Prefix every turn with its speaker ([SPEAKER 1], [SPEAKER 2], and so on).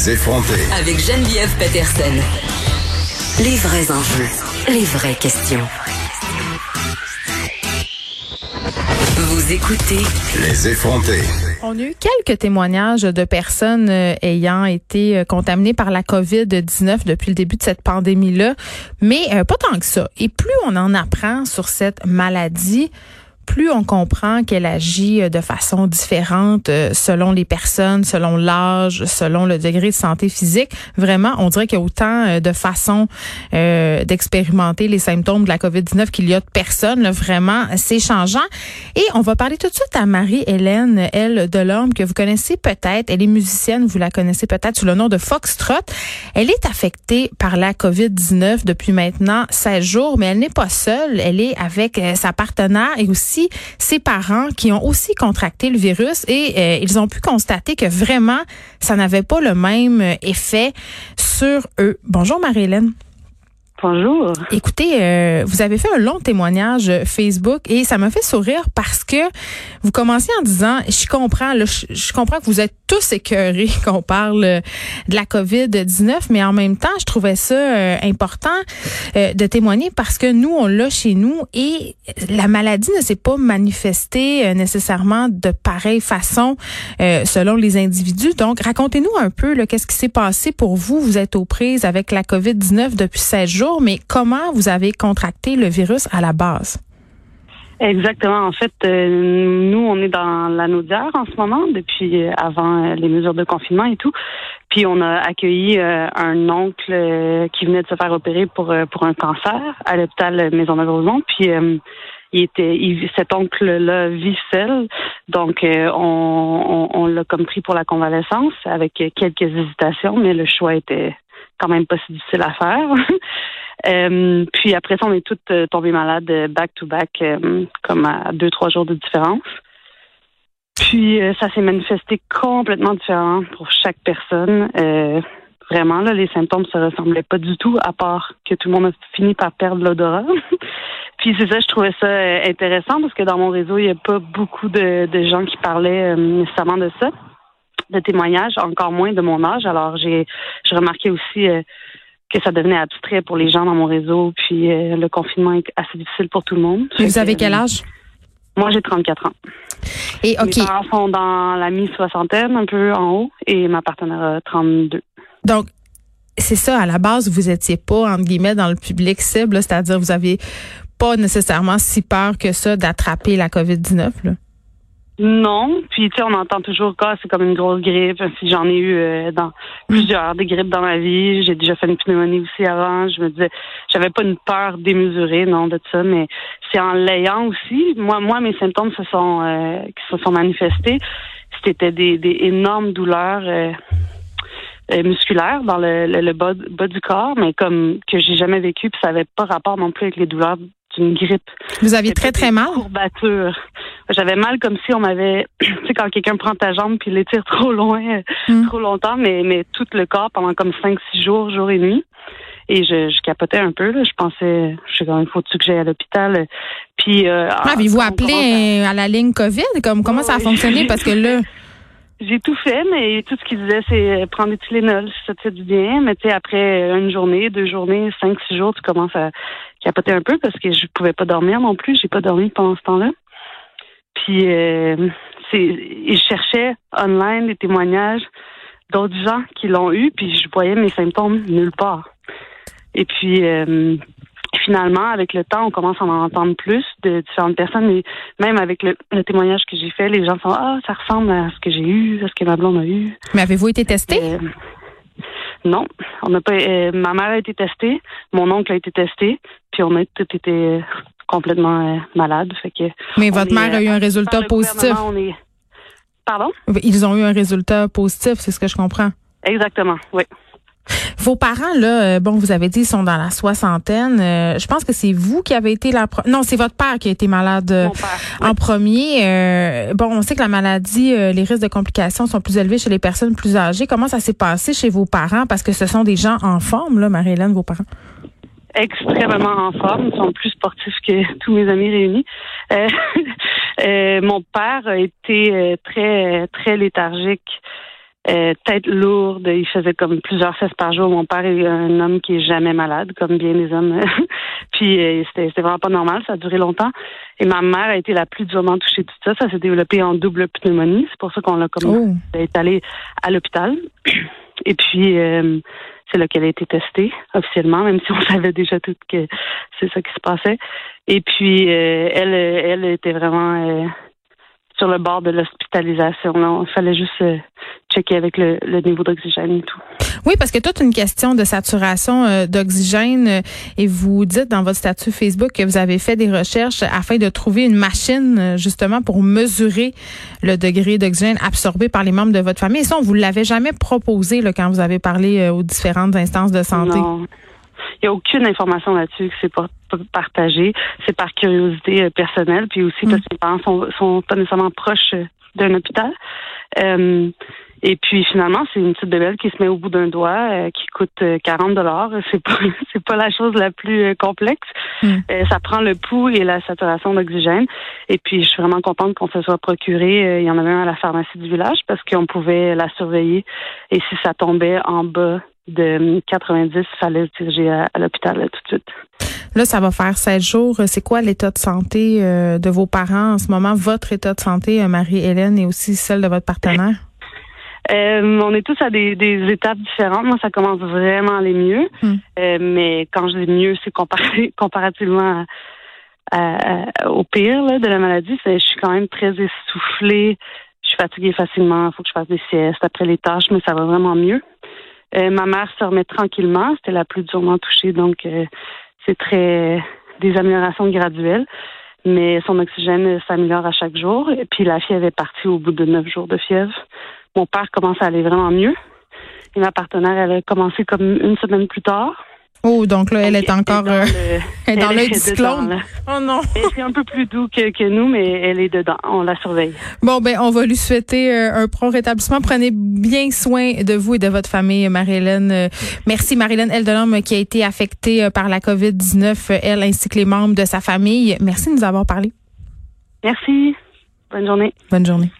[SPEAKER 1] Les effronter.
[SPEAKER 2] Avec Geneviève Peterson. Les vrais enjeux, les vraies questions. Vous écoutez
[SPEAKER 1] Les effronter.
[SPEAKER 3] On a eu quelques témoignages de personnes euh, ayant été euh, contaminées par la COVID-19 depuis le début de cette pandémie-là, mais euh, pas tant que ça. Et plus on en apprend sur cette maladie, plus on comprend qu'elle agit euh, de façon différente euh, selon les personnes, selon l'âge, selon le degré de santé physique. Vraiment, on dirait qu'il y a autant euh, de façons d'expérimenter les symptômes de la COVID-19 qu'il y a de personnes. Vraiment, c'est changeant. Et on va parler tout de suite à Marie-Hélène, elle, de l'homme que vous connaissez peut-être. Elle est musicienne, vous la connaissez peut-être sous le nom de Foxtrot. Elle est affectée par la COVID-19 depuis maintenant 16 jours, mais elle n'est pas seule. Elle est avec sa partenaire et aussi ses parents qui ont aussi contracté le virus et euh, ils ont pu constater que vraiment, ça n'avait pas le même effet sur eux. Bonjour Marie-Hélène.
[SPEAKER 4] Bonjour.
[SPEAKER 3] Écoutez, euh, vous avez fait un long témoignage Facebook et ça m'a fait sourire parce que vous commencez en disant, je comprends, je, comprends que vous êtes tous écœurés qu'on parle de la COVID-19, mais en même temps, je trouvais ça euh, important euh, de témoigner parce que nous, on l'a chez nous et la maladie ne s'est pas manifestée nécessairement de pareille façon selon les individus. Donc, racontez-nous un peu qu'est-ce qui s'est passé pour vous? Vous êtes aux prises avec la COVID-19 depuis 16 jours mais comment vous avez contracté le virus à la base?
[SPEAKER 4] Exactement. En fait, euh, nous, on est dans la Naudière en ce moment, depuis euh, avant euh, les mesures de confinement et tout. Puis on a accueilli un oncle qui venait de se faire opérer pour pour un cancer à l'hôpital Maisonneuve-Rosemont. Puis il était, cet oncle-là vit seul, donc on, on, l'a comme pris pour la convalescence avec quelques hésitations, mais le choix était quand même pas si difficile à faire. Euh, puis après ça, on est toutes euh, tombées malades euh, back to back, comme à deux trois jours de différence. Puis ça s'est manifesté complètement différent pour chaque personne. vraiment, là, les symptômes se ressemblaient pas du tout, à part que tout le monde a fini par perdre l'odorat. Puis c'est ça, je trouvais ça intéressant parce que dans mon réseau, il n'y a pas beaucoup de, de gens qui parlaient nécessairement de ça de témoignages, encore moins de mon âge. Alors, j'ai remarqué aussi euh, que ça devenait abstrait pour les gens dans mon réseau, puis euh, le confinement est assez difficile pour tout le monde.
[SPEAKER 3] vous avez quel âge?
[SPEAKER 4] Moi, j'ai 34 ans.
[SPEAKER 3] Et OK.
[SPEAKER 4] Mes parents sont dans la mi-soixantaine, un peu en haut, et ma partenaire a 32.
[SPEAKER 3] Donc, c'est ça, à la base, vous étiez pas, entre guillemets, dans le public cible, c'est-à-dire vous aviez pas nécessairement si peur que ça d'attraper la COVID-19, là?
[SPEAKER 4] Non, puis tu sais, on entend toujours que c'est comme une grosse grippe. Si j'en ai eu euh, dans plusieurs des grippes dans ma vie, j'ai déjà fait une pneumonie aussi avant. Je me disais, j'avais pas une peur démesurée, non, de ça, mais c'est en l'ayant aussi. Moi, moi, mes symptômes se sont euh, qui se sont manifestés. C'était des, des énormes douleurs. Euh, musculaires dans le, le, bas, bas, du corps, mais comme que j'ai jamais vécu, puis ça avait pas rapport non plus avec les douleurs d'une grippe.
[SPEAKER 3] Vous aviez très très mal?
[SPEAKER 4] Courbature. J'avais mal comme si on m'avait, tu sais, quand quelqu'un prend ta jambe puis l'étire trop loin, hmm. trop longtemps, mais, mais tout le corps pendant comme cinq, six jours, jour et nuit. Et je, je capotais un peu, là. Je pensais, je sais quand même, faut-tu que j'aille à l'hôpital? Puis, euh,
[SPEAKER 3] ah, Avez-vous appelé à... la ligne COVID? Comme, comment ça a fonctionné? Parce que là,
[SPEAKER 4] j'ai tout fait, mais tout ce qu'ils disaient, c'est prendre des Tylenol si ça te fait du bien. Mais tu sais, après une journée, deux journées, cinq, six jours, tu commences à capoter un peu parce que je pouvais pas dormir non plus. J'ai pas dormi pendant ce temps-là. Puis, euh, c'est, ils cherchaient online des témoignages d'autres gens qui l'ont eu, puis je voyais mes symptômes nulle part. Et puis, euh, finalement, avec le temps, on commence à en entendre plus de différentes personnes. Et même avec le, témoignage que j'ai fait, les gens sont Ah, ça ressemble à ce que j'ai eu, à ce que ma blonde a eu.
[SPEAKER 3] Mais avez-vous été testé? Euh,
[SPEAKER 4] non, on n'a pas. Euh, ma mère a été testée, mon oncle a été testé, puis on a tout été complètement euh, malade. Fait que
[SPEAKER 3] Mais votre mère a eu un résultat positif.
[SPEAKER 4] Pardon?
[SPEAKER 3] Ils ont eu un résultat positif, c'est ce que je comprends.
[SPEAKER 4] Exactement, oui.
[SPEAKER 3] Vos parents, là, euh, bon, vous avez dit, ils sont dans la soixantaine. Euh, je pense que c'est vous qui avez été la... Non, c'est votre père qui a été malade euh, en premier. bon, on sait que la maladie, les risques de complications sont plus élevés chez les personnes plus âgées. Comment ça s'est passé chez vos parents? Parce que ce sont des gens en forme, là, Marie-Hélène, vos parents
[SPEAKER 4] extrêmement en forme. Ils sont plus sportifs que tous mes amis réunis. mon père a été très très léthargique euh, tête lourde. Il faisait comme plusieurs fesses par jour. Mon père est un homme qui est jamais malade, comme bien des hommes. Puis euh, c'était vraiment pas normal. Ça a duré longtemps. Et ma mère a été la plus durement touchée de tout ça. Ça s'est développé en double pneumonie. C'est pour ça qu'on l'a comme oh. est allé à l'hôpital. Et puis euh, c'est là qu'elle a été testée officiellement, même si on savait déjà tout que c'est ça qui se passait. Et puis elle, elle était vraiment sur le bord de l'hospitalisation. Il fallait juste checker avec le, niveau d'oxygène et tout.
[SPEAKER 3] Oui, parce que toute une question de saturation euh, d'oxygène euh, et vous dites dans votre statut Facebook que vous avez fait des recherches afin de trouver une machine euh, justement pour mesurer le degré d'oxygène absorbé par les membres de votre famille. Et ça, on vous l'avait jamais proposé là, quand vous avez parlé aux différentes instances de santé.
[SPEAKER 4] Non. Il n'y a aucune information là-dessus que c'est pas partagé. C'est par curiosité personnelle, puis aussi parce mm. que les parents sont, sont pas nécessairement proches d'un hôpital. Euh, et puis finalement, c'est une petite bébelle qui se met au bout d'un doigt, euh, qui coûte 40 euh, dollars. C'est pas c'est pas la chose la plus euh, complexe. Hmm. ça prend le pouls et la saturation d'oxygène. Et puis je suis vraiment contente qu'on se soit procuré. il y en avait un à la pharmacie du village parce qu'on pouvait la surveiller. Et si ça tombait en bas de 90, il fallait se diriger à, l'hôpital tout de suite.
[SPEAKER 3] Là, ça va faire sept jours. C'est quoi l'état de santé de vos parents en ce moment? Votre état de santé, Marie-Hélène, et aussi celle de votre partenaire?
[SPEAKER 4] Euh, on est tous à des, étapes différentes. Moi, ça commence vraiment à aller mieux. Hmm. Euh, mais quand je dis mieux, c'est comparé, comparativement au pire de la maladie. Je suis quand même très essoufflée. Je suis fatiguée facilement. Il faut que je fasse des siestes après les tâches, mais ça va vraiment mieux. Euh, ma mère se remet tranquillement. C'était la plus durement touchée, donc c'est très des améliorations graduelles. Mais son oxygène s'améliore à chaque jour. Et puis la fièvre est partie au bout de neuf jours de fièvre. Mon père commence à aller vraiment mieux. Et ma partenaire, elle a commencé comme une semaine plus tard.
[SPEAKER 3] Oh, donc là, elle est encore euh, elle est dans l'œil du cyclone. oh non.
[SPEAKER 4] C'est un peu plus doux que, que, nous, mais elle est dedans. On la surveille.
[SPEAKER 3] Bon, ben, on va lui souhaiter euh, un prompt rétablissement. Prenez bien soin de vous et de votre famille, Marie-Hélène. Euh, merci, Marie-Hélène Eldelhomme, qui a été affectée par la COVID-19, elle ainsi que les membres de sa famille. Merci de nous avoir parlé.
[SPEAKER 4] Merci. Bonne journée.
[SPEAKER 3] Bonne journée.